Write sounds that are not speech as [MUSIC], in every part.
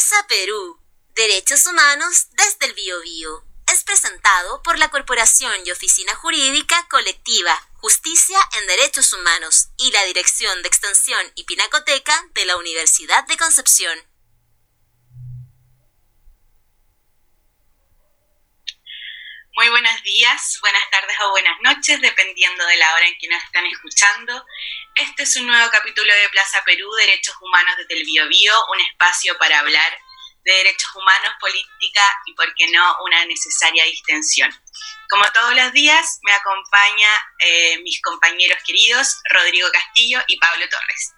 Plaza Perú. Derechos Humanos desde el Biobío. Es presentado por la Corporación y Oficina Jurídica Colectiva Justicia en Derechos Humanos y la Dirección de Extensión y Pinacoteca de la Universidad de Concepción. Muy buenos días, buenas tardes o buenas noches, dependiendo de la hora en que nos están escuchando. Este es un nuevo capítulo de Plaza Perú, Derechos Humanos desde el Bio, un espacio para hablar de derechos humanos, política y, por qué no, una necesaria distensión. Como todos los días, me acompaña eh, mis compañeros queridos Rodrigo Castillo y Pablo Torres.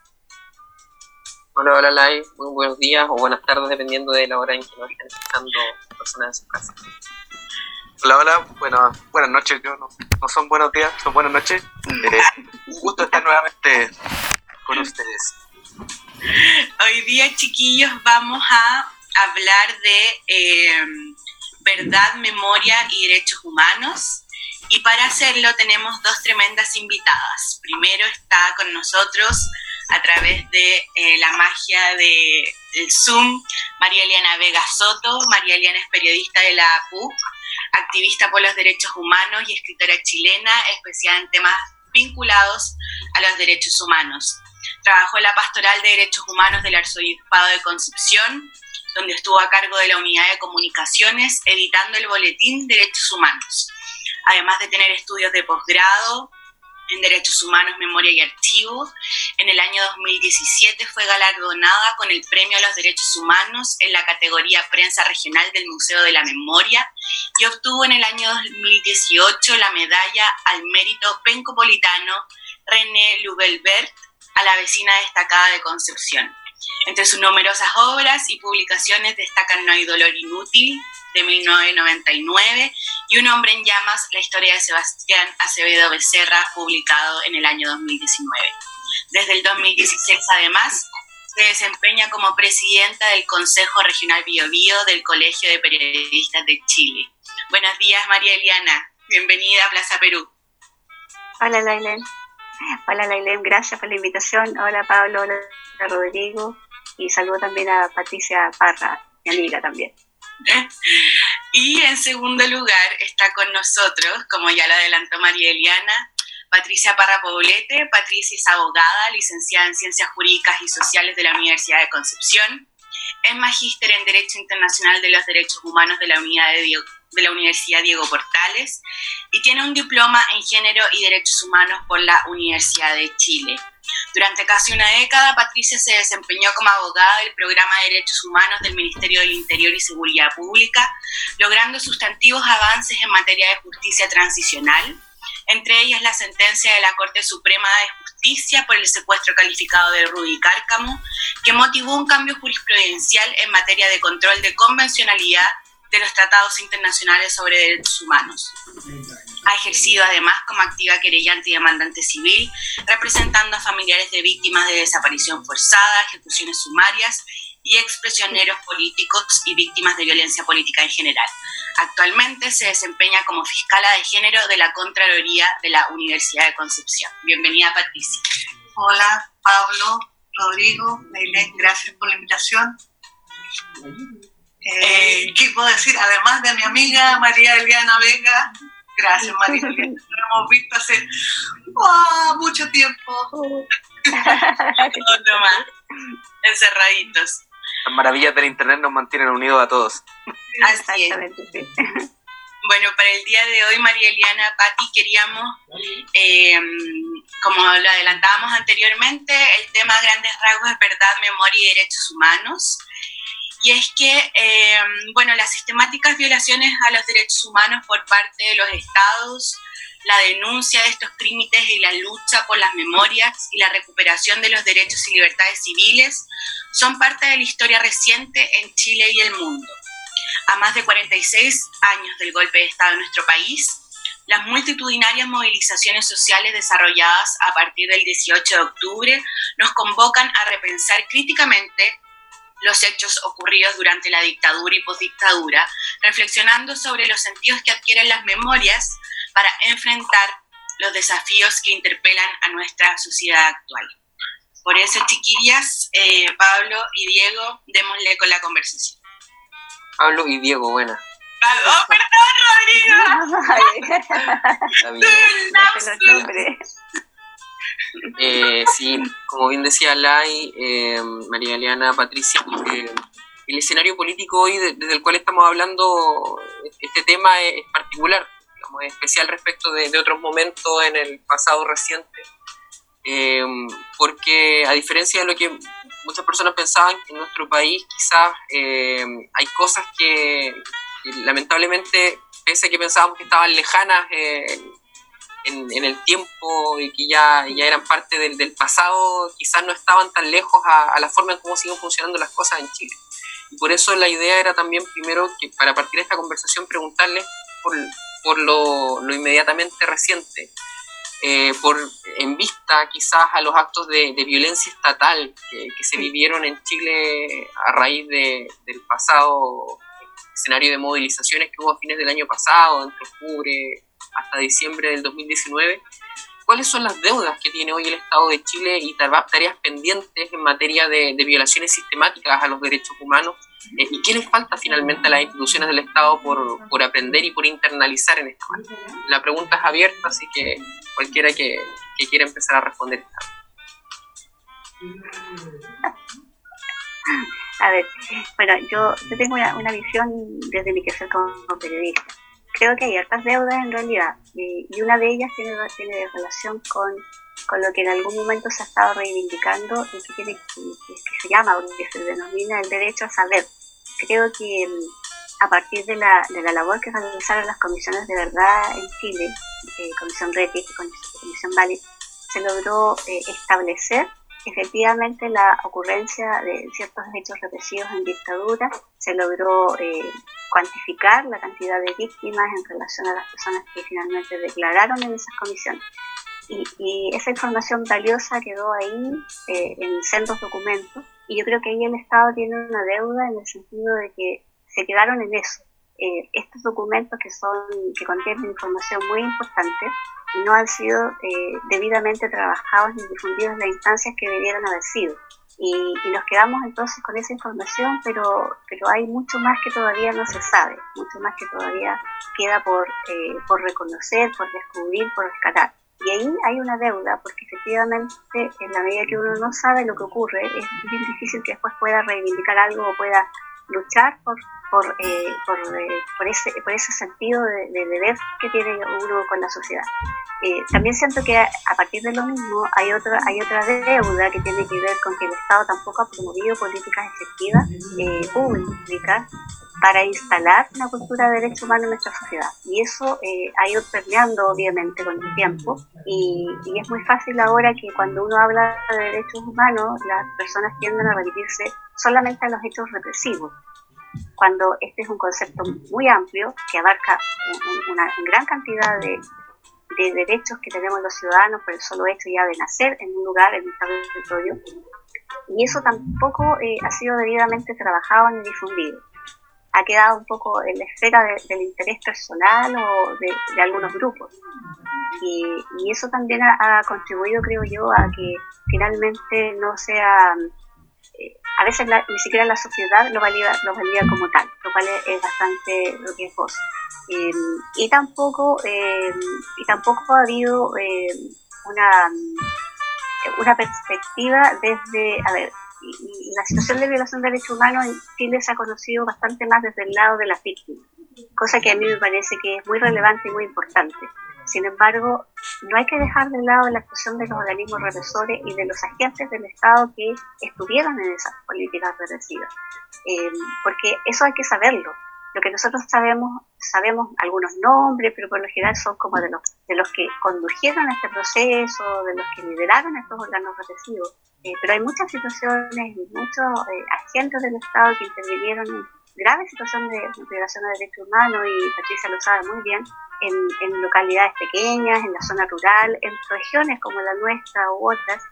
Hola, hola, Lai. Muy buenos días o buenas tardes, dependiendo de la hora en que nos estén escuchando personas en su casa. Hola, hola, bueno, buenas noches, yo no, son buenos días, son buenas noches. Eh, un gusto estar nuevamente con ustedes. Hoy día, chiquillos, vamos a hablar de eh, verdad, memoria y derechos humanos. Y para hacerlo tenemos dos tremendas invitadas. Primero está con nosotros a través de eh, la magia del Zoom, María Eliana Vega Soto. María Eliana es periodista de la PUC activista por los derechos humanos y escritora chilena, especial en temas vinculados a los derechos humanos. Trabajó en la Pastoral de Derechos Humanos del Arzobispado de Concepción, donde estuvo a cargo de la Unidad de Comunicaciones, editando el Boletín Derechos Humanos. Además de tener estudios de posgrado, en Derechos Humanos, Memoria y Archivo. En el año 2017 fue galardonada con el Premio a los Derechos Humanos en la categoría Prensa Regional del Museo de la Memoria y obtuvo en el año 2018 la medalla al mérito pencopolitano René Lubelbert a la vecina destacada de Concepción. Entre sus numerosas obras y publicaciones destacan No hay dolor inútil, de 1999, y Un hombre en llamas, la historia de Sebastián Acevedo Becerra, publicado en el año 2019. Desde el 2016, además, se desempeña como presidenta del Consejo Regional Biobío del Colegio de Periodistas de Chile. Buenos días, María Eliana. Bienvenida a Plaza Perú. Hola, Lailen. Hola, Lailen. Gracias por la invitación. Hola, Pablo. Hola, Rodrigo. Y saludo también a Patricia Parra, mi amiga también. [LAUGHS] Y en segundo lugar está con nosotros, como ya lo adelantó María Eliana, Patricia Parra Poblete. Patricia es abogada, licenciada en Ciencias Jurídicas y Sociales de la Universidad de Concepción. Es magíster en Derecho Internacional de los Derechos Humanos de la, Universidad Diego Portales y tiene un diploma en Género y Derechos Humanos por la Universidad de Chile. Durante casi una década, Patricia se desempeñó como abogada del Programa de Derechos Humanos del Ministerio del Interior y Seguridad Pública, logrando sustantivos avances en materia de justicia transicional, entre ellas la sentencia de la Corte Suprema de Justicia por el secuestro calificado de Rudy Cárcamo, que motivó un cambio jurisprudencial en materia de control de convencionalidad de los tratados internacionales sobre derechos humanos. Ha ejercido además como activa querellante y demandante civil, representando a familiares de víctimas de desaparición forzada, ejecuciones sumarias y expresioneros políticos y víctimas de violencia política en general. Actualmente se desempeña como fiscala de género de la Contraloría de la Universidad de Concepción. Bienvenida, Patricia. Hola, Pablo, Rodrigo, Meilén, gracias por la invitación. Eh, ¿Qué puedo decir? Además de mi amiga María Eliana Vega, gracias María Eliana, [LAUGHS] nos hemos visto hace oh, mucho tiempo. [LAUGHS] Otro más, encerraditos. Las maravillas del Internet nos mantienen unidos a todos. Así es. [LAUGHS] Bueno, para el día de hoy, María Eliana, Patti, queríamos, eh, como lo adelantábamos anteriormente, el tema a grandes rasgos es verdad, memoria y derechos humanos. Y es que, eh, bueno, las sistemáticas violaciones a los derechos humanos por parte de los estados, la denuncia de estos crímenes y la lucha por las memorias y la recuperación de los derechos y libertades civiles son parte de la historia reciente en Chile y el mundo. A más de 46 años del golpe de Estado en nuestro país, las multitudinarias movilizaciones sociales desarrolladas a partir del 18 de octubre nos convocan a repensar críticamente los hechos ocurridos durante la dictadura y postdictadura, reflexionando sobre los sentidos que adquieren las memorias para enfrentar los desafíos que interpelan a nuestra sociedad actual. Por eso, chiquillas, eh, Pablo y Diego, démosle con la conversación. Pablo y Diego, buena. ¡Oh, perdón, Rodrigo! [LAUGHS] Eh, sí, como bien decía Lai, eh, María Eliana, Patricia, eh, el escenario político hoy de- desde el cual estamos hablando, este tema es particular, es especial respecto de, de otros momentos en el pasado reciente, Eh, porque a diferencia de lo que muchas personas pensaban, en nuestro país quizás eh, hay cosas que, que lamentablemente, pese a que pensábamos que estaban lejanas, eh, en, en el tiempo y que ya, ya eran parte del, del pasado, quizás no estaban tan lejos a, a la forma en cómo siguen funcionando las cosas en Chile. Y por eso la idea era también, primero, que para partir de esta conversación, preguntarles por, por lo, lo inmediatamente reciente, eh, por, en vista quizás a los actos de, de violencia estatal que, que se vivieron en Chile a raíz de, del pasado escenario de movilizaciones que hubo a fines del año pasado, entre octubre hasta diciembre del 2019, ¿cuáles son las deudas que tiene hoy el Estado de Chile y tareas pendientes en materia de, de violaciones sistemáticas a los derechos humanos? Eh, ¿Y qué les falta finalmente a las instituciones del Estado por, por aprender y por internalizar en esta materia? La pregunta es abierta, así que cualquiera que, que quiera empezar a responder está. A ver, bueno, yo, yo tengo una, una visión desde mi quehacer como, periodista. Creo que hay hartas deudas en realidad y, y una de ellas tiene, tiene relación con, con lo que en algún momento se ha estado reivindicando y que, tiene, que, se llama que se denomina el derecho a saber. Creo que mm, a partir de la, de la labor que realizaron las comisiones de verdad en Chile, eh, Comisión RETI y Comisión, Valley, se logró eh, establecer efectivamente la ocurrencia de ciertos hechos represivos en dictadura, se logró eh, cuantificar la cantidad de víctimas en relación a las personas que finalmente declararon en esas comisiones. Y, y esa información valiosa quedó ahí eh, en sendos documentos y yo creo que ahí el Estado tiene una deuda en el sentido de que se quedaron en eso. Eh, estos documentos que son que contienen información muy importante no han sido eh, debidamente trabajados ni difundidos en las instancias que debieran haber sido. Y, nos quedamos entonces con esa información, pero, pero hay mucho más que todavía no se sabe, mucho más que todavía queda por, eh, por reconocer, por descubrir, por rescatar. Y ahí hay una deuda, porque efectivamente en la medida que uno no sabe lo que ocurre, es bien difícil que después pueda reivindicar algo o pueda luchar por, por, eh, eh, por, ese, por ese sentido de, de, deber que tiene uno con la sociedad. Eh, también siento que a, partir de lo mismo hay otra, hay otra deuda que tiene que ver con que el Estado tampoco ha promovido políticas efectivas, públicas, para instalar una cultura de derechos humanos en nuestra sociedad. Y eso eh, ha ido permeando obviamente con el tiempo y, y, es muy fácil ahora que cuando uno habla de derechos humanos las personas tienden a remitirse solamente a los hechos represivos cuando este es un concepto muy amplio que abarca un, una, gran cantidad de, de, derechos que tenemos los ciudadanos por el solo hecho ya de nacer en un lugar, en un territorio, y eso tampoco eh, ha sido debidamente trabajado ni difundido. Ha quedado un poco en la esfera de, del interés personal o de, algunos grupos. Y, eso también ha, contribuido, creo yo, a que finalmente no sea eh, a veces la, ni siquiera la sociedad lo valida, lo valida como tal, lo cual es, bastante riesgoso. Eh, y tampoco eh, y tampoco ha habido una, una perspectiva desde, a ver, y, la situación de violación de derechos humanos en Chile se ha conocido bastante más desde el lado de las víctimas, cosa que a mí me parece que es muy relevante y muy importante. Sin embargo, no hay que dejar de lado la actuación de los organismos represores y de los agentes del Estado que estuvieron en esas políticas represivas, eh, porque eso hay que saberlo. Lo que nosotros sabemos, sabemos algunos nombres, pero por lo general son como de los, de los que condujeron este proceso, de los que lideraron estos órganos represivos. Eh, pero hay muchas situaciones y muchos eh, agentes del Estado que intervinieron en graves situaciones de violación de derechos humanos, y Patricia lo sabe muy bien, en, en, localidades pequeñas, en la zona rural, en regiones como la nuestra u otras,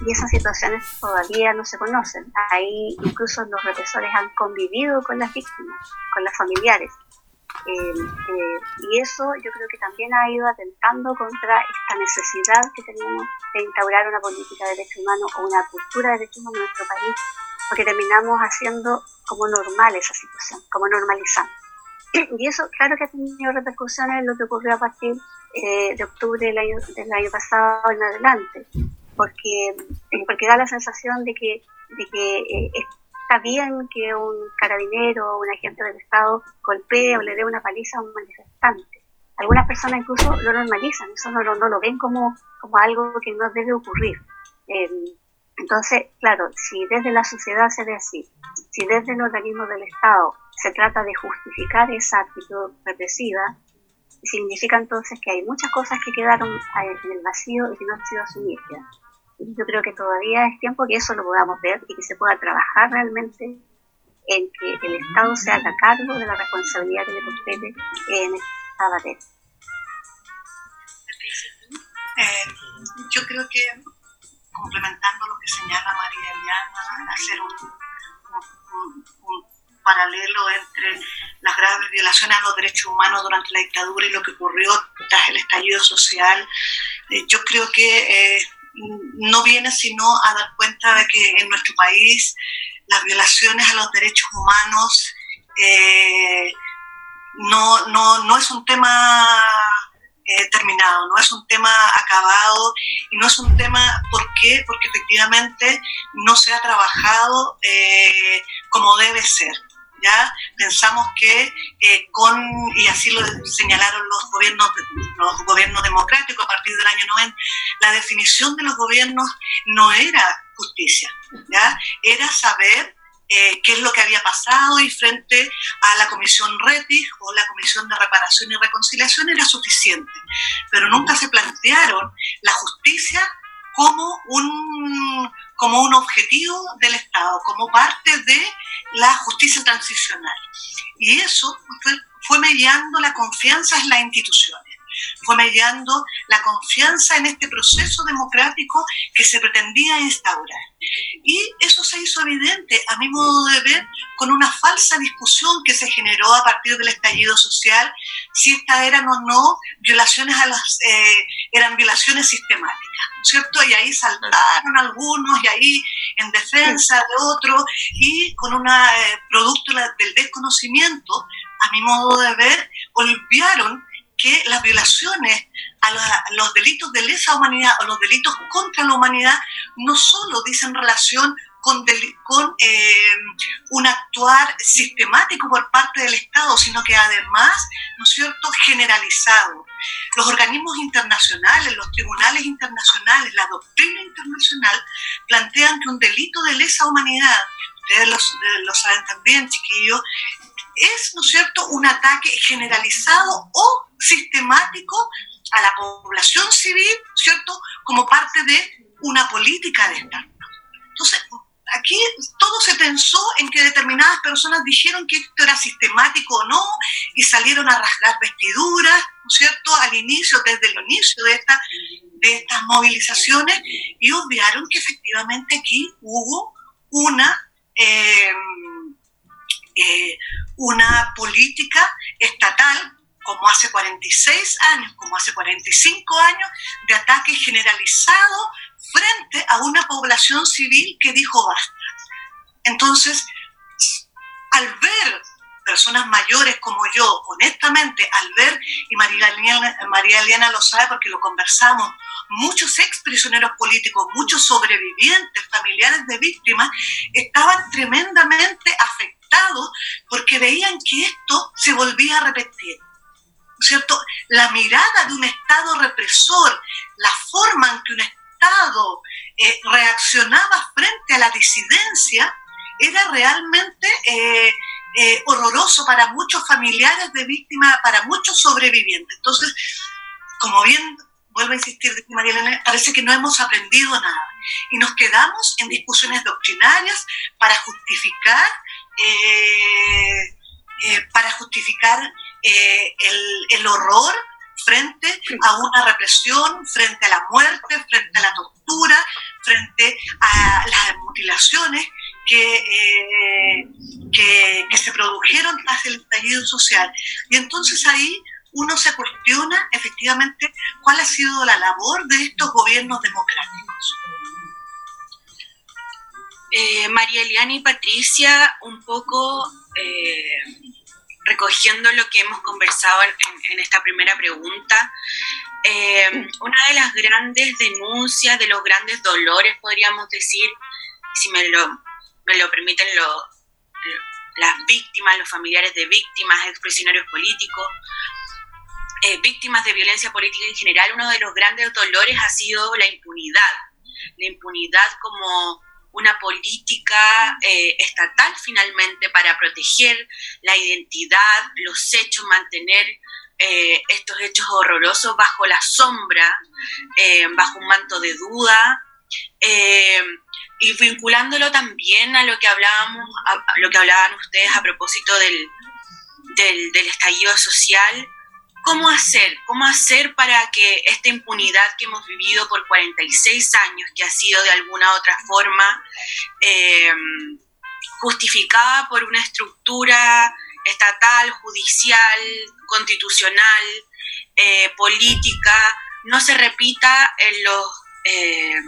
y esas situaciones todavía no se conocen. Ahí incluso los represores han convivido con las víctimas, con las familiares. Eh, eh, y eso yo creo que también ha ido atentando contra esta necesidad que tenemos de instaurar una política de derechos humanos o una cultura de derechos humanos en nuestro país, porque terminamos haciendo como normal esa situación, como normalizando. [COUGHS] Y eso, claro que ha tenido repercusiones en lo que ocurrió a partir eh, de octubre del año, del año pasado en adelante, porque, porque da la sensación de que, de que está bien que un carabinero o un agente del Estado golpee o le dé una paliza a un manifestante. Algunas personas incluso lo normalizan, eso no, no, lo ven como, como algo que no debe ocurrir. Eh, entonces, claro, si desde la sociedad se ve así, si desde el organismo del Estado se trata de justificar esa actitud represiva, significa entonces que hay muchas cosas que quedaron en el vacío y que no han sido asumidas yo creo que todavía es tiempo que eso lo podamos ver y que se pueda trabajar realmente en que el Estado se haga cargo de la responsabilidad que le compete en esta materia. Eh, yo creo que complementando lo que señala María Eliana, hacer un, paralelo entre las graves violaciones a los derechos humanos durante la dictadura y lo que ocurrió tras el estallido social, eh, yo creo que eh, no viene sino a dar cuenta de que en nuestro país las violaciones a los derechos humanos eh, no, no, no, es un tema terminado, no es un tema acabado y no es un tema, ¿por qué? Porque efectivamente no se ha trabajado como debe ser. Pensamos que con, y así lo señalaron los gobiernos, los gobiernos democráticos a partir del año 90, la definición de los gobiernos no era justicia, era saber eh, qué es lo que había pasado y frente a la comisión RETIS o la comisión de reparación y reconciliación era suficiente, pero nunca se plantearon la justicia como un, como un objetivo del Estado, como parte de la justicia transicional. Y eso fue, fue mediando la confianza en las instituciones fue mediando la confianza en este proceso democrático que se pretendía instaurar. Y eso se hizo evidente, a mi modo de ver, con una falsa discusión que se generó a partir del estallido social, si estas eran o no violaciones a las, eh, eran violaciones sistemáticas, ¿cierto? Y ahí saltaron algunos, y ahí en defensa de otros, y con un eh, producto del desconocimiento, a mi modo de ver, olvidaron que las violaciones a, los delitos de lesa humanidad o los delitos contra la humanidad no solo dicen relación con, con eh, un actuar sistemático por parte del Estado, sino que además, ¿no es cierto?, generalizado. Los organismos internacionales, los tribunales internacionales, la doctrina internacional plantean que un delito de lesa humanidad, ustedes lo saben también, chiquillos, es, ¿no es cierto?, un ataque generalizado o sistemático a la población civil, ¿cierto?, como parte de una política de Estado. Entonces, aquí todo se pensó en que determinadas personas dijeron que esto era sistemático o no y salieron a rasgar vestiduras, ¿no es cierto?, al inicio, desde el inicio de, esta, de estas movilizaciones y obviaron que efectivamente aquí hubo una... Eh, eh, una política estatal como hace 46 años, como hace 45 años, de ataque generalizado frente a una población civil que dijo basta. Entonces, al ver personas mayores como yo, honestamente, al ver, y María Eliana, María Eliana lo sabe porque lo conversamos, muchos ex prisioneros políticos, muchos sobrevivientes, familiares de víctimas, estaban tremendamente afectados porque veían que esto se volvía a repetir. ¿Cierto? La mirada de un Estado represor, la forma en que un Estado eh, reaccionaba frente a la disidencia, era realmente eh, eh, horroroso para muchos familiares de víctimas, para muchos sobrevivientes. Entonces, como bien vuelvo a insistir, María Elena, parece que no hemos aprendido nada y nos quedamos en discusiones doctrinarias para justificar, eh, eh, para justificar el, el horror frente a una represión, frente a la muerte, frente a la tortura, frente a las mutilaciones que, que, que se produjeron tras el estallido social. Y entonces ahí uno se cuestiona efectivamente cuál ha sido la labor de estos gobiernos democráticos. Eh, María Eliana y Patricia, un poco eh, recogiendo lo que hemos conversado en, esta primera pregunta, eh, una de las grandes denuncias, de los grandes dolores, podríamos decir, si me lo, permiten las víctimas, los familiares de víctimas, expresionarios políticos, víctimas de violencia política en general, uno de los grandes dolores ha sido la impunidad. La impunidad como una política eh, estatal finalmente para proteger la identidad, los hechos, mantener eh, estos hechos horrorosos bajo la sombra, eh, bajo un manto de duda. y vinculándolo también a lo que hablábamos, a, lo que hablaban ustedes a propósito del, del estallido social, ¿Cómo hacer? ¿Cómo hacer para que esta impunidad que hemos vivido por 46 años, que ha sido de alguna otra forma eh, justificada por una estructura estatal, judicial, constitucional, eh, política, no se repita en los, eh,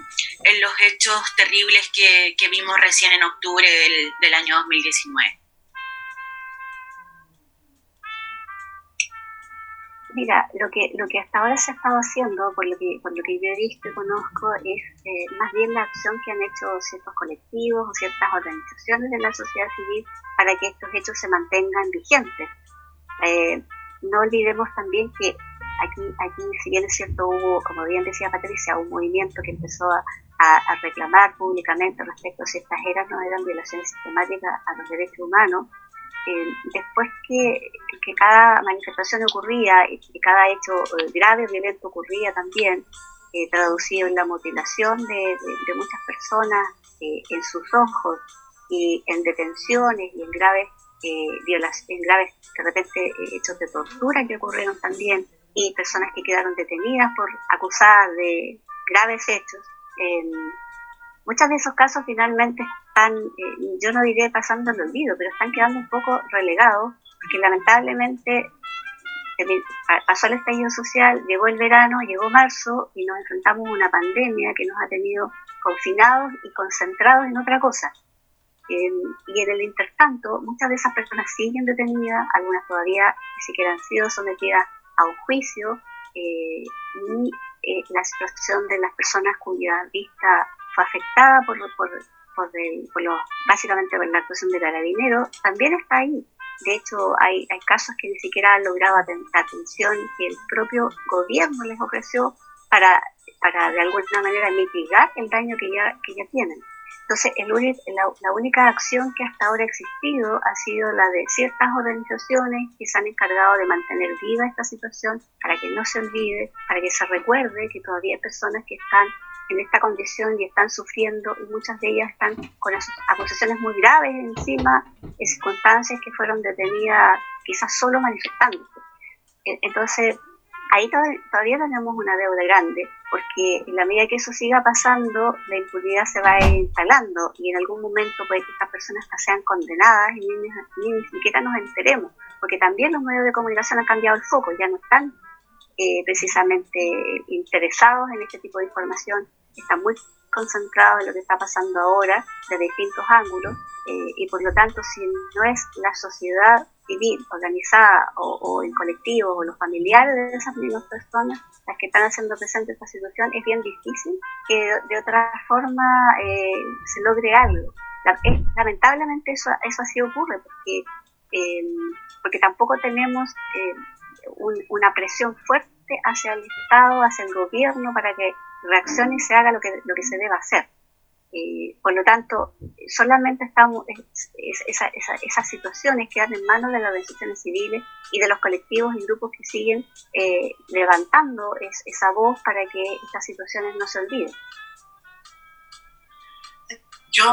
en los hechos terribles que, vimos recién en octubre del, del año 2019? Mira, lo que, lo que hasta ahora se ha estado haciendo, por lo que, por lo que yo he visto y conozco, es eh, más bien la acción que han hecho ciertos colectivos o ciertas organizaciones de la sociedad civil para que estos hechos se mantengan vigentes. Eh, no olvidemos también que aquí, aquí, si bien es cierto, hubo, como bien decía Patricia, un movimiento que empezó a, a reclamar públicamente respecto a si estas eras no eran violaciones sistemáticas a los derechos humanos, después que, cada manifestación ocurría y cada hecho eh, grave violento ocurría también, eh, traducido en la mutilación de, muchas personas en sus ojos y en detenciones y en graves violaciones, en graves de repente hechos de tortura que ocurrieron también y personas que quedaron detenidas por acusadas de graves hechos. Muchos de esos casos finalmente eh, yo no diré pasando el olvido, pero están quedando un poco relegados, porque lamentablemente pasó el estallido social, llegó el verano, llegó marzo y nos enfrentamos a una pandemia que nos ha tenido confinados y concentrados en otra cosa. y en el intertanto, muchas de esas personas siguen detenidas, algunas todavía ni siquiera han sido sometidas a un juicio, eh, y eh, la situación de las personas cuya vista fue afectada por, por, por, básicamente por la actuación de carabinero, también está ahí. De hecho, hay, hay casos que ni siquiera han logrado la atención que el propio gobierno les ofreció para, para de alguna manera mitigar el daño que ya, que ya tienen. Entonces, el, la, única acción que hasta ahora ha existido ha sido la de ciertas organizaciones que se han encargado de mantener viva esta situación para que no se olvide, para que se recuerde que todavía hay personas que están en esta condición y están sufriendo y muchas de ellas están con acusaciones muy graves encima, en circunstancias que fueron detenidas quizás solo manifestándose. E, entonces, ahí todavía tenemos una deuda grande, porque en la medida que eso siga pasando, la impunidad se va instalando y en algún momento puede que estas personas sean condenadas y ni, ni siquiera nos enteremos, porque también los medios de comunicación han cambiado el foco, ya no están eh, precisamente interesados en este tipo de información, están muy concentrados en lo que está pasando ahora de distintos ángulos eh, y por lo tanto si no es la sociedad civil organizada o, en colectivo o los familiares de esas mismas personas las que están haciendo presente esta situación, es bien difícil que de, otra forma eh, se logre algo. lamentablemente eso, eso así ocurre porque, porque tampoco tenemos una presión fuerte hacia el Estado, hacia el gobierno, para que reaccione y se haga lo que, lo que se deba hacer. Eh, por lo tanto, solamente estamos, esas situaciones quedan en manos de las organizaciones civiles y de los colectivos y grupos que siguen eh, levantando esa voz para que estas situaciones no se olviden. Yo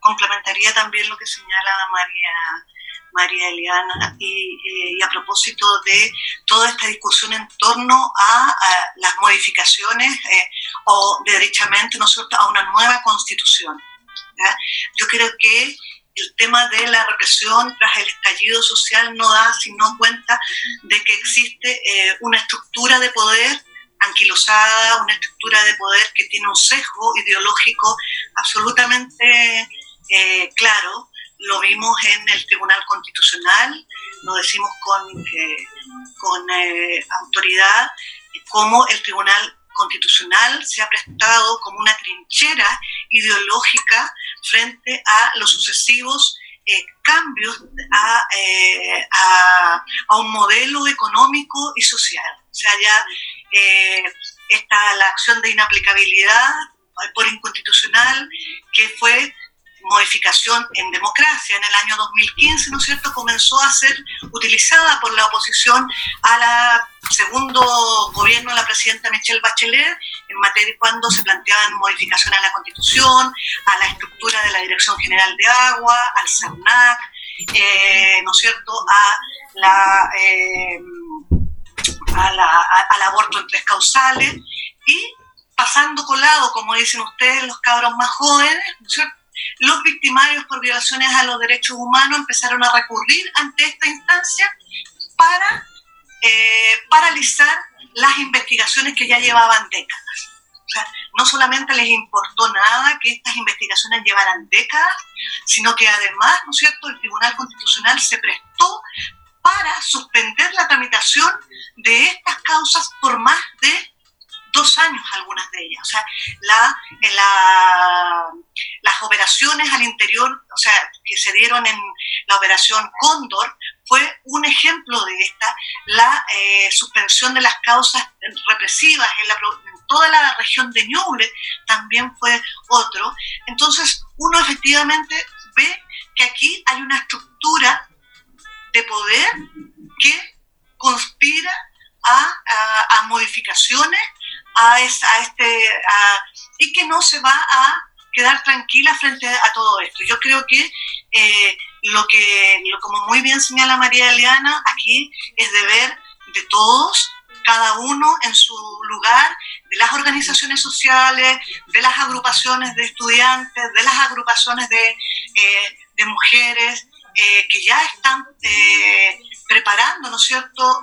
complementaría también lo que señala María María Eliana, y, a propósito de toda esta discusión en torno a, las modificaciones eh, o derechamente ¿no a una nueva constitución. Yo creo que el tema de la represión tras el estallido social no da sino cuenta de que existe eh, una estructura de poder anquilosada, una estructura de poder que tiene un sesgo ideológico absolutamente eh, claro. Lo vimos en el Tribunal Constitucional, lo decimos con, eh, con autoridad, como el Tribunal constitucional se ha prestado como una trinchera ideológica frente a los sucesivos eh, cambios eh, a, a, un modelo económico y social. O sea, ya eh, está la acción de inaplicabilidad por inconstitucional que fue modificación en democracia en el año 2015, ¿no es cierto?, comenzó a ser utilizada por la oposición a la segundo gobierno de la presidenta Michelle Bachelet en materia cuando se planteaban modificaciones a la constitución, a la estructura de la Dirección General de Agua, al CERNAC, eh, ¿no es cierto?, a la, eh, al aborto en tres causales y pasando colado, como dicen ustedes, los cabros más jóvenes, ¿no es cierto? Los victimarios por violaciones a los derechos humanos empezaron a recurrir ante esta instancia para eh, paralizar las investigaciones que ya llevaban décadas. O sea, no solamente les importó nada que estas investigaciones llevaran décadas, sino que además, ¿no es cierto?, el Tribunal Constitucional se prestó para suspender la tramitación de estas causas por más de dos años algunas de ellas. O sea, la, la, las operaciones al interior, o sea, que se dieron en la operación Cóndor, fue un ejemplo de esta, la eh, suspensión de las causas represivas en, toda la región de Ñuble también fue otro. Entonces, uno efectivamente ve que aquí hay una estructura de poder que conspira a, a modificaciones a, este, y que no se va a quedar tranquila frente a todo esto. Yo creo que eh, lo que, como muy bien señala María Eliana, aquí es deber de todos, cada uno en su lugar, de las organizaciones sociales, de las agrupaciones de estudiantes, de las agrupaciones de, eh, de mujeres, eh, que ya están preparando, ¿no es cierto?,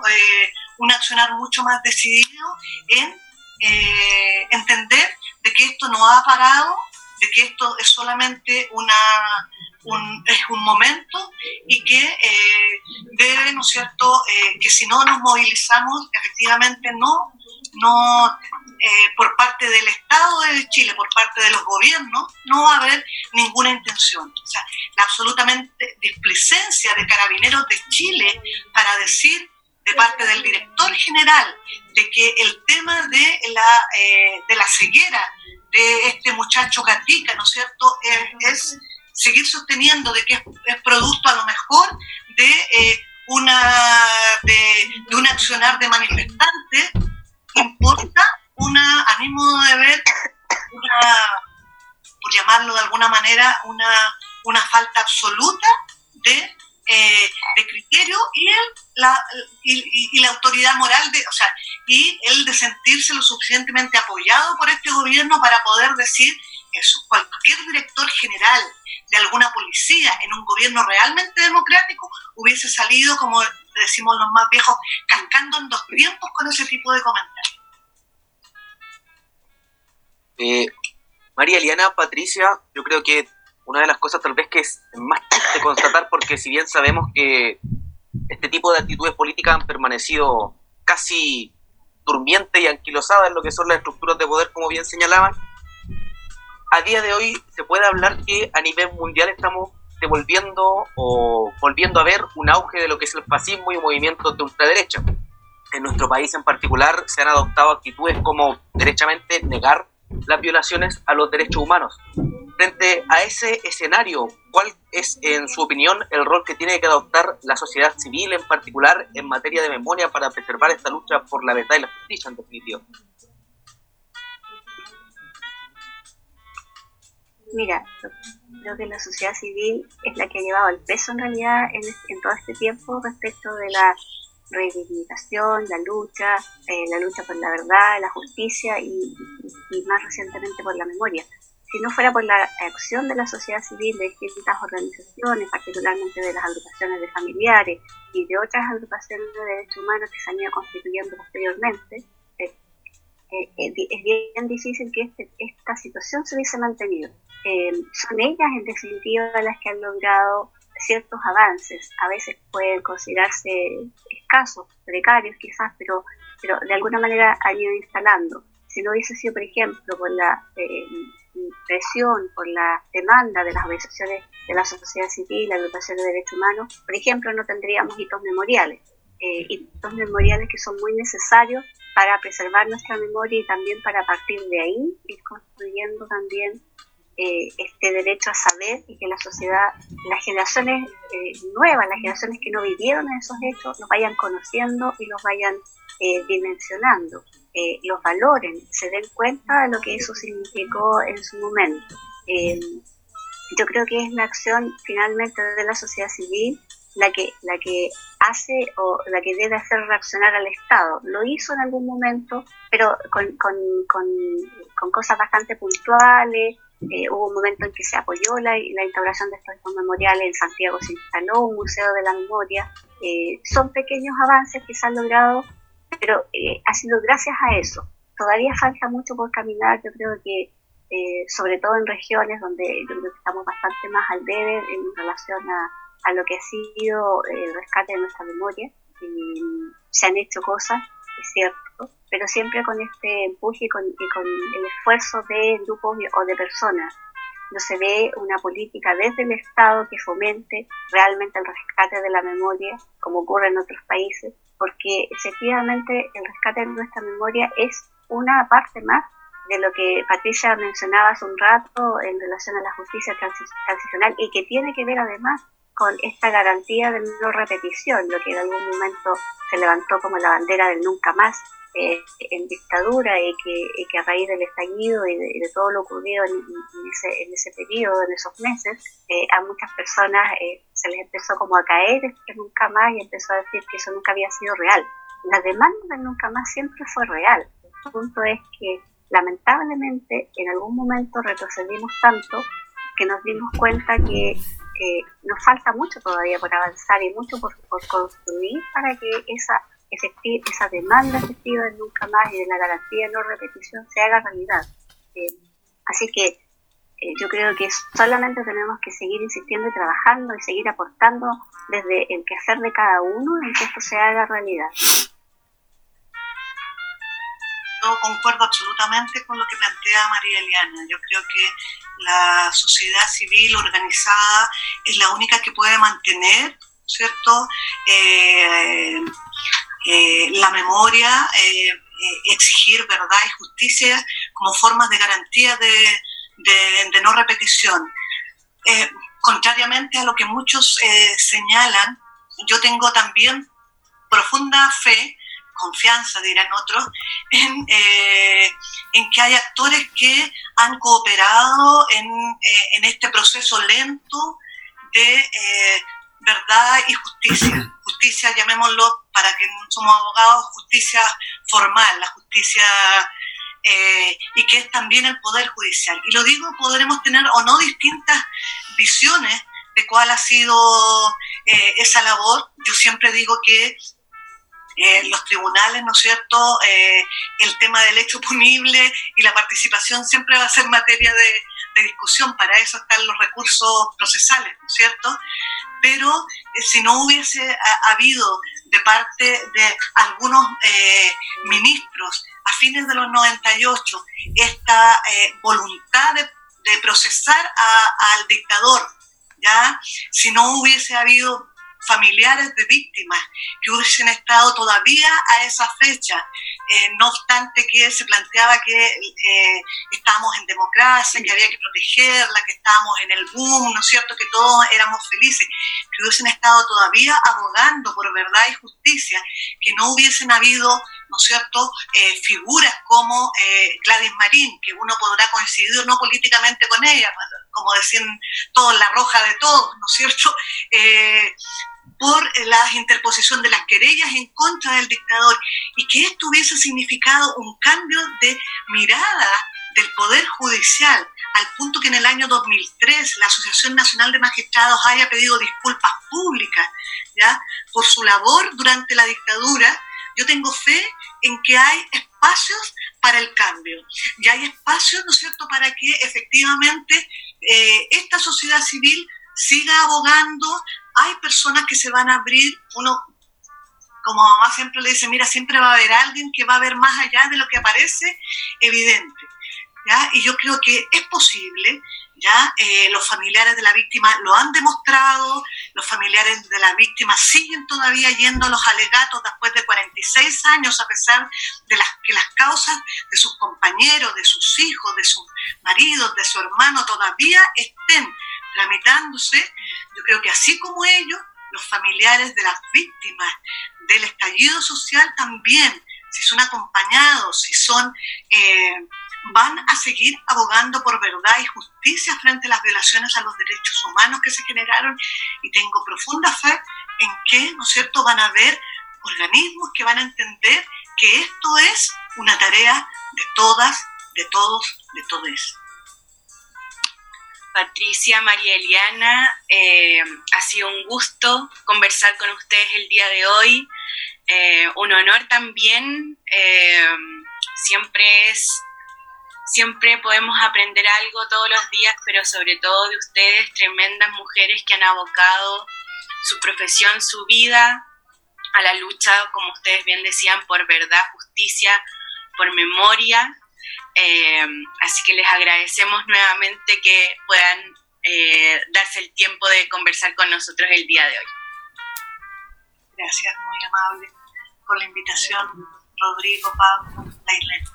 un accionar mucho más decidido en eh, entender de que esto no ha parado, de que esto es solamente una, un, es un momento y que eh, debe, ¿no es cierto?, eh, que si no nos movilizamos, efectivamente no, no por parte del Estado de Chile, por parte de los gobiernos, no va a haber ninguna intención. O sea, la absolutamente displicencia de carabineros de Chile para decir de parte del director general de que el tema de la, eh, de la ceguera de este muchacho Gatica, ¿no es cierto?, es, seguir sosteniendo de que es, producto a lo mejor de, eh, una, de, un accionar de manifestantes, importa una, a mi modo de ver, una, por llamarlo de alguna manera, una, una falta absoluta de eh, de criterio y, él, la, y, la autoridad moral, de, o sea, y el de sentirse lo suficientemente apoyado por este gobierno para poder decir eso. Cualquier director general de alguna policía en un gobierno realmente democrático hubiese salido, como decimos los más viejos, cascando en dos tiempos con ese tipo de comentarios. Eh, María Eliana, Patricia, yo creo que una de las cosas tal vez que es más triste constatar, porque si bien sabemos que este tipo de actitudes políticas han permanecido casi durmientes y anquilosadas en lo que son las estructuras de poder, como bien señalaban, a día de hoy se puede hablar que a nivel mundial estamos devolviendo o volviendo a ver un auge de lo que es el fascismo y movimientos de ultraderecha. En nuestro país en particular se han adoptado actitudes como derechamente negar las violaciones a los derechos humanos, Frente a ese escenario, ¿cuál es, en su opinión, el rol que tiene que adoptar la sociedad civil en particular en materia de memoria para preservar esta lucha por la verdad y la justicia en definitiva? Mira, creo que la sociedad civil es la que ha llevado el peso en realidad en, todo este tiempo respecto de la reivindicación, la lucha, eh, la lucha por la verdad, la justicia y, más recientemente por la memoria. Si no fuera por la acción de la sociedad civil, de distintas organizaciones, particularmente de las agrupaciones de familiares y de otras agrupaciones de derechos humanos que se han ido constituyendo posteriormente, eh, eh, eh, es bien difícil que este, esta situación se hubiese mantenido. son ellas, en definitiva, las que han logrado ciertos avances. A veces pueden considerarse escasos, precarios quizás, pero, pero de alguna manera han ido instalando. Si no hubiese sido, por ejemplo, por la presión, por la demanda de las organizaciones de la sociedad civil, la agrupación de derechos humanos, por ejemplo, no tendríamos hitos memoriales. Eh, hitos memoriales que son muy necesarios para preservar nuestra memoria y también para partir de ahí ir construyendo también eh, este derecho a saber y que la sociedad, las generaciones eh, nuevas, las generaciones que no vivieron esos hechos, los vayan conociendo y los vayan eh, los valoren, se den cuenta de lo que eso significó en su momento. yo creo que es la acción finalmente de la sociedad civil la que, la que hace o la que debe hacer reaccionar al Estado. Lo hizo en algún momento, pero con, con, con, con cosas bastante puntuales, eh, hubo un momento en que se apoyó la, la instauración de estos memoriales, en Santiago se instaló un museo de la memoria. Eh, son pequeños avances que se han logrado, pero eh, ha sido gracias a eso. Todavía falta mucho por caminar, yo creo que sobre todo en regiones donde yo creo que estamos bastante más al debe en relación a, a lo que ha sido el rescate de nuestra memoria. se han hecho cosas, es cierto, pero siempre con este empuje y con, el esfuerzo de grupos o de personas. No se ve una política desde el Estado que fomente realmente el rescate de la memoria, como ocurre en otros países, porque efectivamente el rescate de nuestra memoria es una parte más de lo que Patricia mencionaba hace un rato en relación a la justicia transicional y que tiene que ver además con esta garantía de no repetición, lo que en algún momento se levantó como la bandera del nunca más eh, en dictadura y que, que, a raíz del estallido y de, todo lo ocurrido en, ese, en periodo, en esos meses, eh, a muchas personas eh, se les empezó como a caer este nunca más y empezó a decir que eso nunca había sido real. La demanda del nunca más siempre fue real. El punto es que lamentablemente en algún momento retrocedimos tanto que nos dimos cuenta que nos falta mucho todavía por avanzar y mucho por construir para que esa esa demanda efectiva de nunca más y de la garantía de no repetición se haga realidad. Eh, así que eh, yo creo que solamente tenemos que seguir insistiendo y trabajando y seguir aportando desde el quehacer de cada uno en que esto se haga realidad. Yo concuerdo absolutamente con lo que plantea María Eliana. Yo creo que la sociedad civil organizada es la única que puede mantener, ¿cierto? Eh, eh, la memoria, eh, eh, exigir verdad y justicia como formas de garantía de, no repetición. contrariamente a lo que muchos señalan, yo tengo también profunda fe, confianza dirán otros, [LAUGHS] en, que hay actores que han cooperado en este proceso lento de verdad y justicia. [CLEARS THROAT] Justicia, llamémoslo, para que no somos abogados, justicia formal, la justicia eh, y que es también el Poder Judicial. Y lo digo, podremos tener o no distintas visiones de cuál ha sido eh, esa labor. Yo siempre digo que eh, los tribunales, ¿no es cierto?, el tema del hecho punible y la participación siempre va a ser materia de, de discusión, para eso están los recursos procesales, ¿no es cierto? Pero eh, si no hubiese habido de parte de algunos eh, ministros a fines de los 98 esta eh, voluntad de, procesar al dictador, ¿ya? Si no hubiese habido familiares de víctimas que hubiesen estado todavía a esa fecha, eh, no obstante que se planteaba que eh, estábamos en democracia, que había que protegerla, que estábamos en el boom, ¿no es cierto?, que todos éramos felices, que hubiesen estado todavía abogando por verdad y justicia, que no hubiesen habido, ¿no es cierto?, eh, figuras como Gladys Marín, que uno podrá coincidir no políticamente con ella, pues, como decían todos, la roja de todos, ¿no es cierto?, [LAUGHS] por la interposición de las querellas en contra del dictador y que esto hubiese significado un cambio de mirada del Poder Judicial al punto que en el año 2003 la Asociación Nacional de Magistrados haya pedido disculpas públicas ¿ya? por su labor durante la dictadura, yo tengo fe en que hay espacios para el cambio y hay espacios, ¿no es cierto?, para que efectivamente eh, esta sociedad civil siga abogando. Hay personas que se van a abrir, uno como mamá siempre le dice, mira, siempre va a haber alguien que va a ver más allá de lo que aparece evidente. ¿ya? Y yo creo que es posible, ¿ya? Eh, los familiares de la víctima lo han demostrado, los familiares de la víctima siguen todavía yendo a los alegatos después de 46 años, a pesar de las, que las causas de sus compañeros, de sus hijos, de sus maridos, de su hermano todavía estén tramitándose. Yo creo que así como ellos, los familiares de las víctimas del estallido social también, si son acompañados, si son, eh, van a seguir abogando por verdad y justicia frente a las violaciones a los derechos humanos que se generaron y tengo profunda fe en que, ¿no es cierto?, van a haber organismos que van a entender que esto es una tarea de todas, de todos, de todos. Patricia, María Eliana, eh, ha sido un gusto conversar con ustedes el día de hoy. Eh, un honor también. Eh, siempre es, siempre podemos aprender algo todos los días, pero sobre todo de ustedes, tremendas mujeres que han abocado su profesión, su vida a la lucha, como ustedes bien decían, por verdad, justicia, por memoria eh, así que les agradecemos nuevamente que puedan eh, darse el tiempo de conversar con nosotros el día de hoy. Gracias, muy amable por la invitación, Rodrigo, Pablo, Lailén.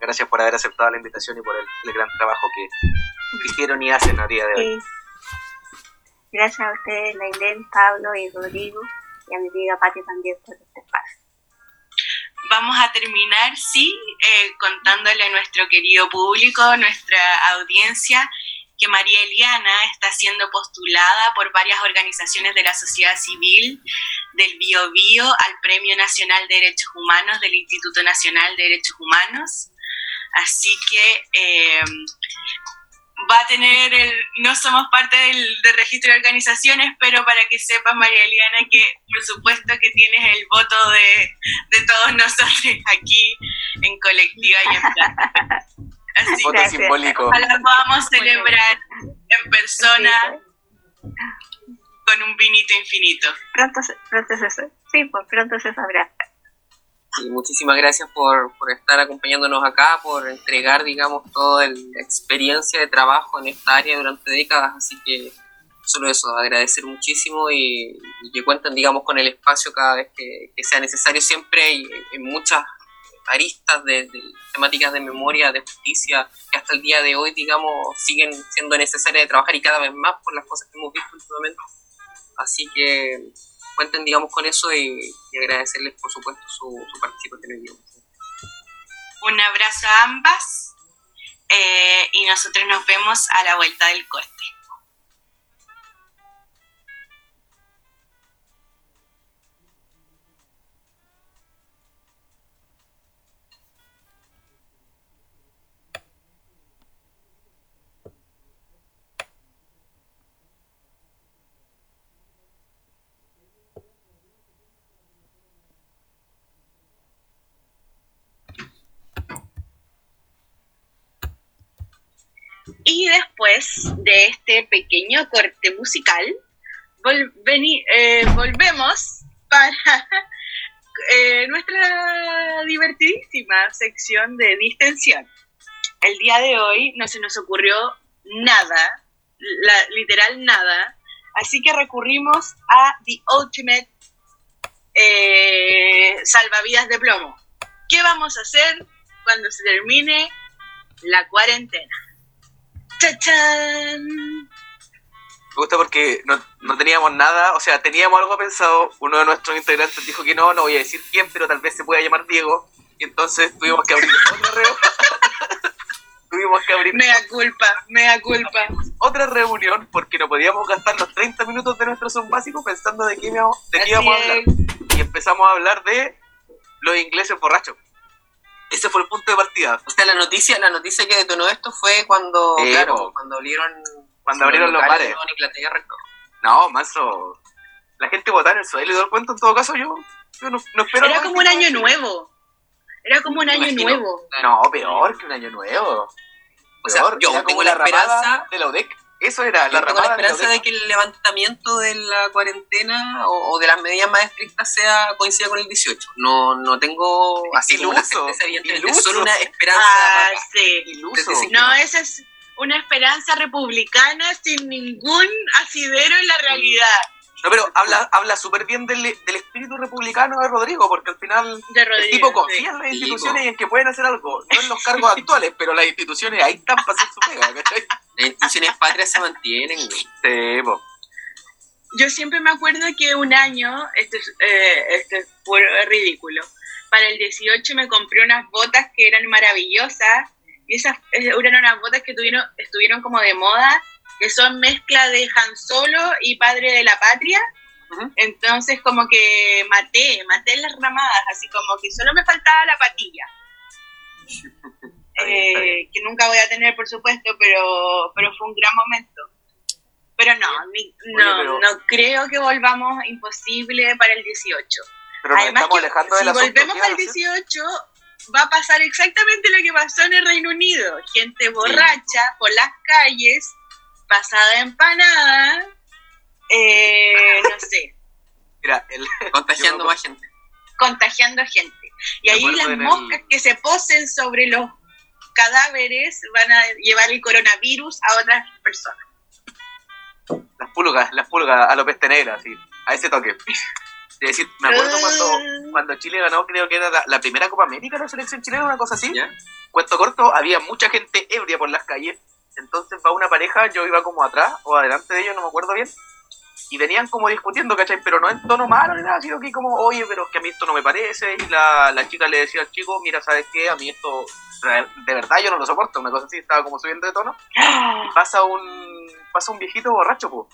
Gracias por haber aceptado la invitación y por el, gran trabajo que hicieron y hacen a día de hoy. Gracias a ustedes, Lailén, Pablo y Rodrigo, y a mi amiga Pati también por este espacio vamos a terminar, sí, eh, contándole a nuestro querido público, nuestra audiencia, que María Eliana está siendo postulada por varias organizaciones de la sociedad civil del Bio, Bio al Premio Nacional de Derechos Humanos del Instituto Nacional de Derechos Humanos. Así que eh, va a tener el, no somos parte del, registro de organizaciones, pero para que sepas, María Eliana, que por supuesto que tienes el voto de, todos nosotros aquí en colectiva y en [LAUGHS] plata. Así voto simbólico. Ojalá podamos celebrar en persona con un vinito infinito. Pronto, pronto se, sí, pues pronto se sabrá. Y muchísimas gracias por, por, estar acompañándonos acá, por entregar, digamos, toda la experiencia de trabajo en esta área durante décadas. Así que solo eso, agradecer muchísimo y, que cuenten, digamos, con el espacio cada vez que, sea necesario siempre y en muchas aristas de, temáticas de memoria, de justicia, que hasta el día de hoy, digamos, siguen siendo necesarias de trabajar y cada vez más por las cosas que hemos visto últimamente. Así que cuenten, digamos, con eso y, agradecerles, por supuesto, su, participación en el Un abrazo a ambas eh, y nosotros nos vemos a la vuelta del corte. Después de este pequeño corte musical, eh, volvemos para [LAUGHS] eh, nuestra divertidísima sección de distensión. El día de hoy no se nos ocurrió nada, literal nada, así que recurrimos a The Ultimate eh, Salvavidas de Plomo. ¿Qué vamos a hacer cuando se termine la cuarentena? Me gusta porque no, no, teníamos nada, o sea, teníamos algo pensado. Uno de nuestros integrantes dijo que no, no voy a decir quién, pero tal vez se pueda llamar Diego. Y entonces tuvimos que abrir otra reunión. [LAUGHS] tuvimos que abrir. Mea culpa, mea culpa. Otra reunión porque no podíamos gastar los 30 minutos de nuestro Zoom básico pensando de qué íbamos, de qué íbamos a hablar. Y empezamos a hablar de los ingleses borrachos. Ese fue el punto de partida. O sea, la noticia, la noticia que detonó esto fue cuando, Sí, claro, cuando abrieron, Cuando abrieron los bares. No, mazo. La gente votaba en el suelo y todo el cuento, en todo caso, yo, yo no, no espero. Era como un año nuevo. Era como un año imagino. nuevo. No, peor que un año nuevo. O sea, Peor, yo tengo como la esperanza- de la UDEC. Eso era, la tengo la ramada de la esperanza de que el levantamiento de la cuarentena o, o de las medidas más estrictas sea coincida con el 18. No, no tengo así Iluso, solo una esperanza. Ah, sí. Iluso. No, esa es una esperanza republicana sin ningún asidero en la realidad No, pero habla, habla súper bien del, del espíritu republicano de Rodrigo, porque al final de el tipo sí. confía en las instituciones y en que pueden hacer algo. No en los cargos [LAUGHS] actuales, pero las instituciones ahí están para hacer su pega, ¿cachai? Las instituciones patrias se mantienen, güey. Sí, po. Yo siempre me acuerdo que un año, esto es, eh, esto es puro ridículo, para el 18 me compré unas botas que eran maravillosas y esas eran unas botas que tuvieron, estuvieron como de moda, que son mezcla de Han Solo y Padre de la Patria. Entonces como que maté, maté las ramadas, así como que solo me faltaba la patilla. [LAUGHS] Eh, que nunca voy a tener, por supuesto, pero, pero fue un gran momento. Pero no, no, pero- no creo que volvamos imposible para el 18. Pero nos Además estamos que alejando si volvemos ¿qué para el van a hacer? 18, va a pasar exactamente lo que pasó en el Reino Unido. Gente borracha por las calles, pasada empanada, eh, no sé, Mira, el, [LAUGHS] Contagiando más gente. contagiando gente. Y Me ahí las el- moscas que se posen sobre los cadáveres van a llevar el coronavirus a otras personas. las pulgas, las pulgas a peste negra, así, a ese toque. Es decir, me acuerdo cuando, cuando Chile ganó, creo que era la, la primera Copa América, la selección chilena, una cosa así. ¿Ya? Cuento corto, había mucha gente ebria por las calles. Entonces va una pareja, yo iba como atrás o adelante de ellos, no me acuerdo bien. Y venían como discutiendo, ¿cachai? Pero no en tono malo ni nada, sino que como, oye, pero es que a mí esto no me parece. Y la, la chica le decía al chico, mira, ¿sabes qué? A mí esto, de verdad yo no lo soporto. Una cosa así, estaba como subiendo de tono. Y [GASPS] pasa un, pasa un viejito borracho, po.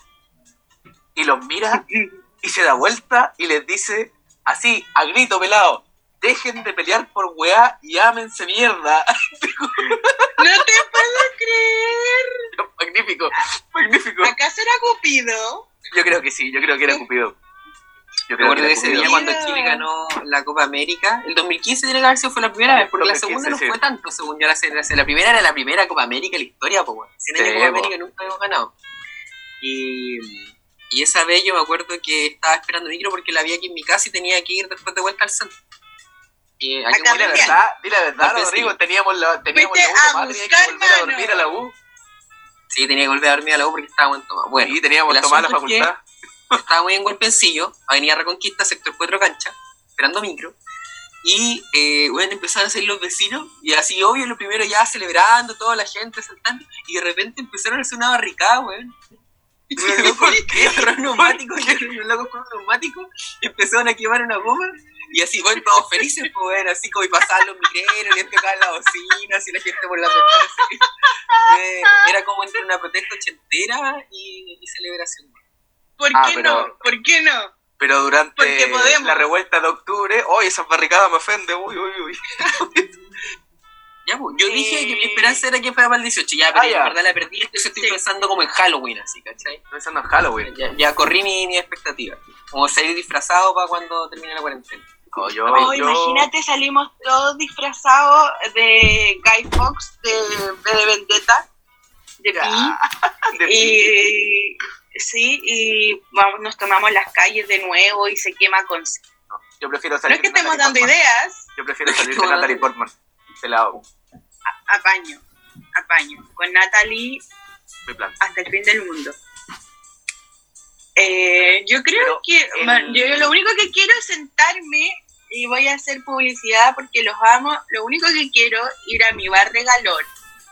Y los mira [LAUGHS] y se da vuelta y les dice, así, a grito pelado, dejen de pelear por weá y ámense mierda. [LAUGHS] No te puedo creer. magnífico, magnífico. ¿Acaso era Cupido? Yo creo que sí, yo creo que era Cupido. Yo Me creo acuerdo que de ese día cuando. Chile ganó la Copa América. El 2015 tiene que haber sido fue la primera vez, porque la 2015, segunda no sí. fue tanto, según yo. La, la, la primera era la primera Copa América en la historia, pues, weón. 100 años Sí, Copa po. América nunca habíamos ganado. Y, y esa vez yo me acuerdo que estaba esperando micro porque la vi aquí en mi casa y tenía que ir después de vuelta al centro. Y aquí Di la verdad, di la verdad, Porque Rodrigo, sí. teníamos la, teníamos la U, a tomar, tenía que buscar volver a dormir a la U. Sí, tenía que volver a dormir a la U porque estaba en toma. Bueno, y teníamos tomar la asunto es que- facultad. estaba muy en Golpencillo, Avenida Reconquista, sector 4 cancha, esperando micro. Y, eh, bueno, empezaron a salir los vecinos, y así, obvio, lo primero ya celebrando, toda la gente saltando, y de repente empezaron a hacer una barricada, weón. [LAUGHS] Y Pero, ¿Por ¿por qué? Agarraron neumáticos, y los locos con neumáticos, y empezaron a quemar una goma, y así, bueno, todos felices, pues, bueno, así como y pasaban los micreros, y tocaban la bocina, así la gente por la ventana, así. Eh, Era como entre una protesta ochentera y, y celebración. ¿Por Ah, qué pero- no? ¿Por qué no? Pero durante la revuelta de octubre, hoy esas barricadas me ofenden, uy, uy, uy. [LAUGHS] Ya, pues, yo Eh. dije que mi esperanza era que fuera para el 18. Ya, pero Ah, ya. en verdad la perdí. Entonces estoy Sí. pensando como en Halloween, así, ¿cachai? Pensando en Halloween. Ya, ya corrí mi, mi expectativa. Como salir disfrazado para cuando termine la cuarentena. Oh, yo, Oh, yo- imagínate, salimos todos disfrazados de Guy Fox de, de Vendetta. De Pi. [LAUGHS] de- Y sí, y vamos, nos tomamos las calles de nuevo y se quema con. yo prefiero No salir es que de estemos Natalie dando Portman. ideas, Yo prefiero salir de Natalie [LAUGHS] Portman. Pelado, apaño, apaño. Con Natalie hasta el fin del mundo. Eh, yo creo Pero que yo lo único que quiero es sentarme y voy a hacer publicidad porque los amo. Lo único que quiero ir a mi bar de galón,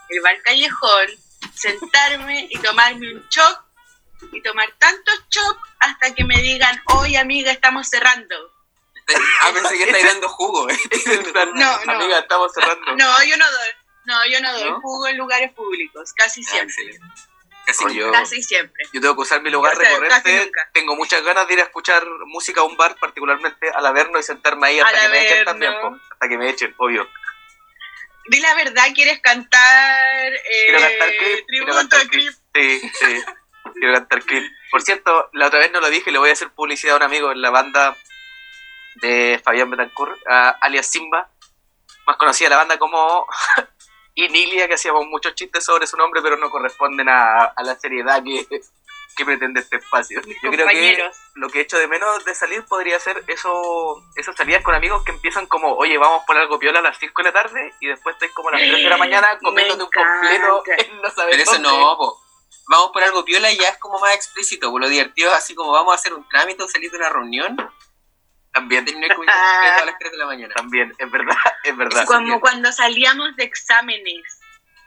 el bar callejón, sentarme y tomarme un chop y tomar tantos chop hasta que me digan, hoy amiga, estamos cerrando. Ah, pensé que estáis dando jugo. [LAUGHS] ¿eh? No, no. Amiga, estamos cerrando. No, yo no doy. No, yo no doy ¿No? jugo en lugares públicos, casi Ah, siempre. Yo- Casi siempre. Yo tengo que usar mi lugar O sea, recurrente. Tengo muchas ganas de ir a escuchar música a un bar, particularmente al Averno, y sentarme ahí hasta Al que me echen también. po. Hasta que me echen, obvio. Di la verdad, ¿quieres cantar, eh, Quiero cantar Creep, quiero tributo cantar Creep? Sí, sí. Quiero cantar Creep. Por cierto, la otra vez no lo dije, le voy a hacer publicidad a un amigo en la banda de Fabián Betancourt, alias Simba, más conocida la banda como [LAUGHS] Inilia, que hacíamos muchos chistes sobre su nombre, pero no corresponden a, a la seriedad que, que pretende este espacio. Yo creo que lo que echo de menos de salir podría ser eso, esas salidas con amigos que empiezan como, oye, vamos por algo piola a las 5 de la tarde y después estáis como a las 3 de la mañana comiéndote un completo en no saber Pero eso dónde. no, po. Vamos por algo piola y ya es como más explícito. Lo divertido es así como vamos a hacer un trámite o salir de una reunión. También, comiendo completo a las 3 de la mañana. también, es verdad, [LAUGHS] es verdad. Como cuando salíamos de exámenes.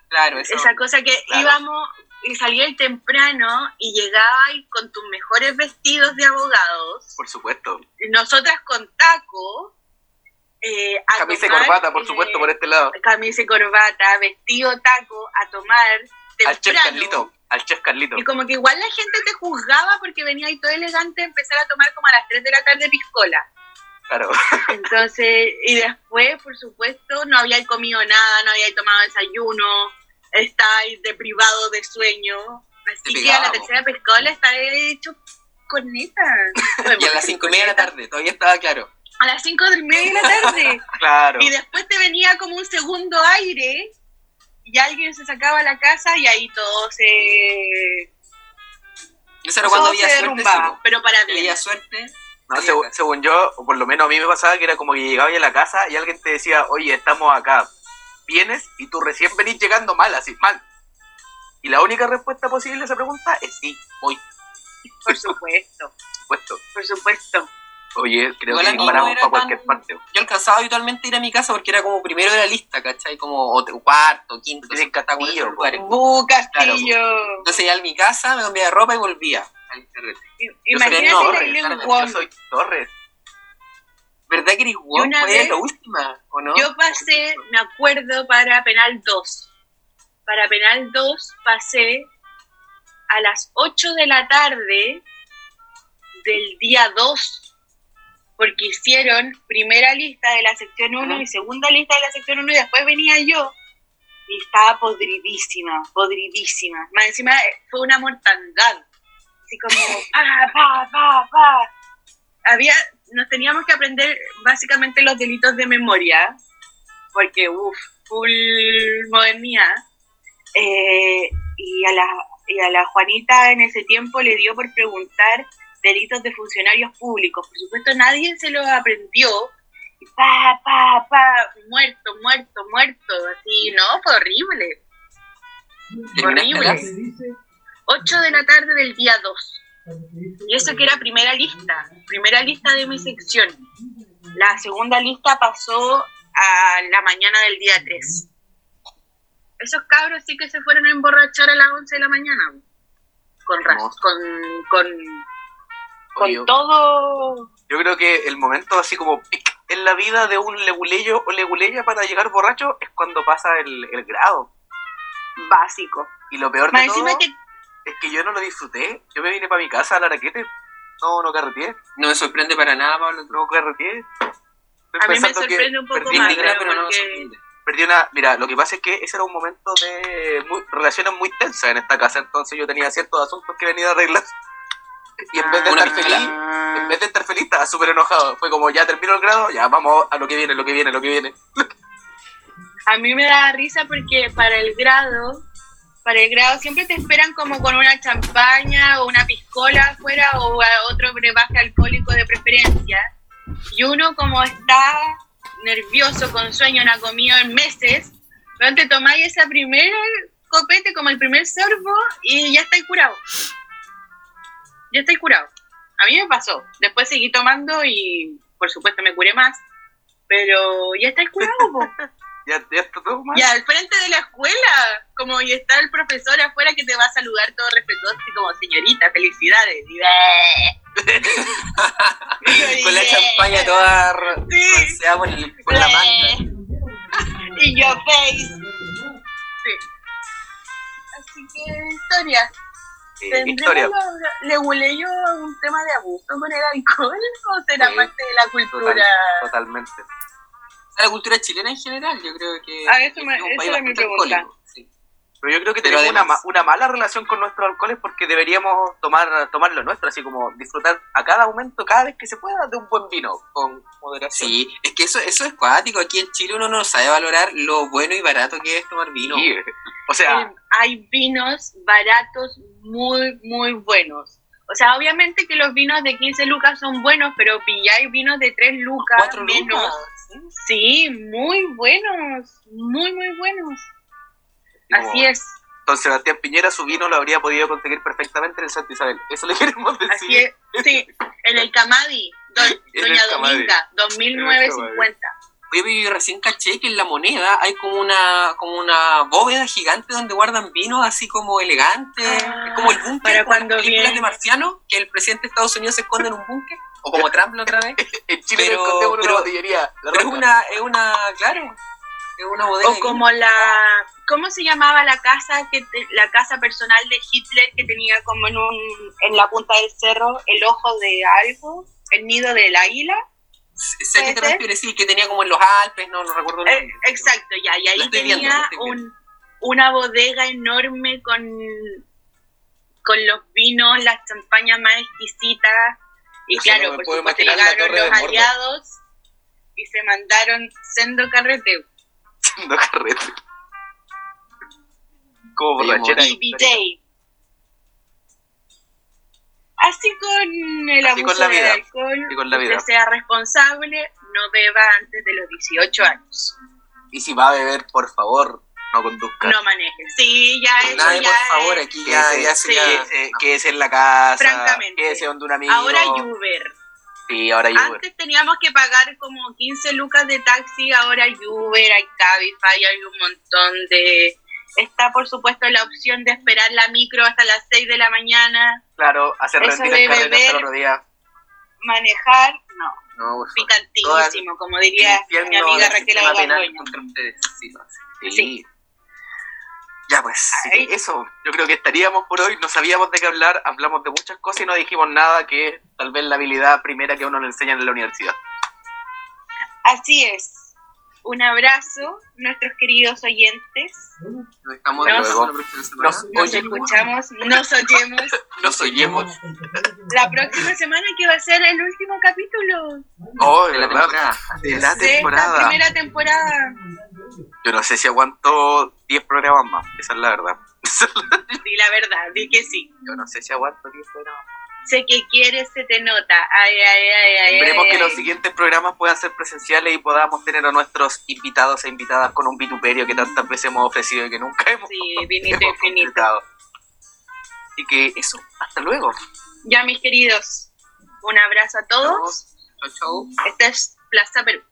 Claro, eso. Esa cosa que Claro. íbamos y salías temprano y llegabas con tus mejores vestidos de abogados. Por supuesto. Nosotras con taco. Eh, a Camisa y corbata, por eh, supuesto, por este lado. Camisa y corbata, vestido taco, a tomar Al chef. Carlito, al chef Carlito. Y como que igual la gente te juzgaba porque venía ahí todo elegante a empezar a tomar como a las 3 de la tarde piscola. Claro. Entonces, y después, por supuesto, no había comido nada, no había tomado desayuno, estáis deprivado de sueño. Así que a la tercera piscola estaré hecho con neta. [LAUGHS] Y a las 5 y media de la tarde, todavía estaba claro. A las 5 de media de la tarde. [LAUGHS] Claro. Y después te venía como un segundo aire y alguien se sacaba a la casa y ahí todo se, Eso era cuando todo había se suerte. derrumbaba. sí, po. pero para bien. había suerte. No, según, acá. según yo, o por lo menos a mí me pasaba que era como que llegaba a la casa y alguien te decía, oye, estamos acá, ¿vienes? Y tú recién venís llegando mal, así, mal. Y la única respuesta posible a esa pregunta es sí, voy, Por supuesto, [LAUGHS] por supuesto. por supuesto. Oye, creo Igual que disparamos para cualquier tan- parte. Yo alcanzaba habitualmente a ir a mi casa porque era como primero de la lista, ¿cachai? Como cuarto, quinto, Tienes sexto, castillo, lugares. Bu Castillo. Entonces iba a mi casa, me cambiaba de ropa y volvía. Al carrete. I- Yo Imagínate no, la re, Irene claramente, Wong. Yo soy Torres. ¿Verdad que eres una Fue la última, ¿o no? Yo pasé, me acuerdo, para Penal 2. Para Penal 2 pasé a las 8 de la tarde del día 2, porque hicieron primera lista de la sección 1 Ujú. y segunda lista de la sección 1 y después venía yo. Y estaba podridísima, podridísima. Más encima eh, fue una mortandad. Así como, pa, pa, pa, pa. Había, nos teníamos que aprender básicamente los delitos de memoria, porque, uff, full modernidad. Eh, y, a la, y a la Juanita en ese tiempo le dio por preguntar delitos de funcionarios públicos. Por supuesto, nadie se los aprendió. Y pa, pa, pa, muerto, muerto, muerto. Así, no, fue horrible. ¿Terminaste horrible. La- 8 de la tarde del día 2. Y eso que era primera lista, primera lista de mi sección. La segunda lista pasó a la mañana del día 3. Esos cabros sí que se fueron a emborrachar a las 11 de la mañana. Con con, con, con todo. Yo creo que el momento así como pic en la vida de un leguleyo o leguleya para llegar borracho es cuando pasa el, el grado. básico. Y lo peor Más de todo que es que yo no lo disfruté. Yo me vine para mi casa a la raquete. No, no carreteé. No me sorprende para nada, Pablo. No carreteé. Estoy a mí me sorprende un poco perdí, más, pero no me sorprende. perdí una... Mira, lo que pasa es que ese era un momento de muy- relaciones muy tensas en esta casa. Entonces yo tenía ciertos asuntos que venía a arreglar. Y en vez de Una estar pistola. feliz, en vez de estar feliz, estaba súper enojado. Fue como, ya terminó el grado, ya vamos a lo que viene, lo que viene, lo que viene. A mí me da risa porque para el grado, para el grado siempre te esperan como con una champaña o una piscola afuera o otro brebaje alcohólico de preferencia. Y uno como está nervioso, con sueño, no ha comido en meses, te tomáis esa primera copete como el primer sorbo y ya estáis curado. Ya estáis curado. A mí me pasó. Después seguí tomando y por supuesto me curé más. Pero ya estáis curado, po. [LAUGHS] Ya, ya está todo mal. Y al frente de la escuela, como y está el profesor afuera que te va a saludar todo respetuoso y como señorita, felicidades. Y, [LAUGHS] Con la champaña toda Sí. por, el- por la manga. [LAUGHS] Y yo face. Sí. Así que historia. Eh, historia. ¿Le huele yo un tema de abuso con el alcohol o será Sí. parte de la cultura? Total- totalmente. La cultura chilena en general, yo creo que. Ah, eso me- es un esa país era mi bastante pregunta. alcohólico, sí. Pero yo creo que Pero tenemos una, además- ma- una mala relación con nuestros alcoholes porque deberíamos tomar, tomar lo nuestro, así como disfrutar a cada momento, cada vez que se pueda, de un buen vino, con moderación. Sí, es que eso, eso es cuático. Aquí en Chile uno no sabe valorar lo bueno y barato que es tomar vino. Sí. O sea, Eh, hay vinos baratos muy, muy buenos. O sea, obviamente que los vinos de 15 lucas son buenos, pero pilláis vinos de 3 lucas menos. lucas. ¿Sí? Muy buenos, muy, muy buenos. como Así es, don Sebastián Piñera su vino lo habría podido conseguir perfectamente en el Santa Isabel. Eso le [LAUGHS] queremos decir. así es. Sí, en el Camadi, En el Doña Camadi. Dominga, 2950. Oye, recién caché que en la moneda hay como una como una bóveda gigante donde guardan vinos así como elegante. Ah, es como el búnker para como en cuando las películas viene- de Marciano, que el presidente de Estados Unidos se esconde en un búnker. O como Trump la otra vez. [LAUGHS] En Chile Pero- pero- botillería. La Pero es una, es una, claro, es una bodega. O como la, ¿cómo se llamaba la casa que te- la casa personal de Hitler que tenía como en un, en la punta del cerro el ojo de algo, el nido del águila? Sé a qué te refieres, sí, que tenía como en los Alpes, no, no recuerdo Eh, nombre. exacto, ya, y ahí tenía viendo. un, una bodega enorme con, con los vinos, las champañas más exquisitas, y Yo claro, me por supuesto llegaron los aliados y se mandaron sendo carreteo. haciendo carrete. Como borrachera. y DJ. Así con el Así abuso con la del vida. alcohol, Así con la usted vida. sea responsable, no beba antes de los 18 años. Y si va a beber, por favor, no conduzca. No maneje. Sí, ya eso Nadie, ya por favor, es- aquí ya, Quédese, ya sí. sería... quédese, quédese en la casa. Francamente. Quédese donde un amigo. Ahora hay Uber. Sí, ahora hay Uber. Antes teníamos que pagar como 15 lucas de taxi, ahora hay Uber, hay Cabify, hay un montón de... Está, por supuesto, la opción de esperar la micro hasta las 6 de la mañana. Claro, hacer Eso rendir de el carrete hasta el otro día. Manejar, no. No. Picantísimo, como diría mi amiga Raquel ustedes, sí, no, sí. Ya pues, que eso, yo creo que estaríamos por hoy, no sabíamos de qué hablar, hablamos de muchas cosas y no dijimos nada que es tal vez la habilidad primera que a uno le enseñan en la universidad. Así es. Un abrazo, nuestros queridos oyentes. Nos estamos Nos- luego nos- escuchamos, nos oyemos [LAUGHS] Nos oyemos. la próxima semana que va a ser el último capítulo Oh, de de la temporada. De la de esta temporada. primera temporada. Yo no sé si aguanto 10 programas más, esa es la verdad. [LAUGHS] Di la verdad, di que sí. Yo no sé si aguanto 10 programas más. Sé que quieres, se te nota. Ay, ay, ay, ay. Esperemos ay, que ay. los siguientes programas puedan ser presenciales y podamos tener a nuestros invitados e invitadas con un vituperio que tantas veces hemos ofrecido y que nunca hemos, Sí, vinito [LAUGHS] hemos infinito. Así que eso, hasta luego. Ya, mis queridos, un abrazo a todos. Chau, chau. Esta es Plaza Perú.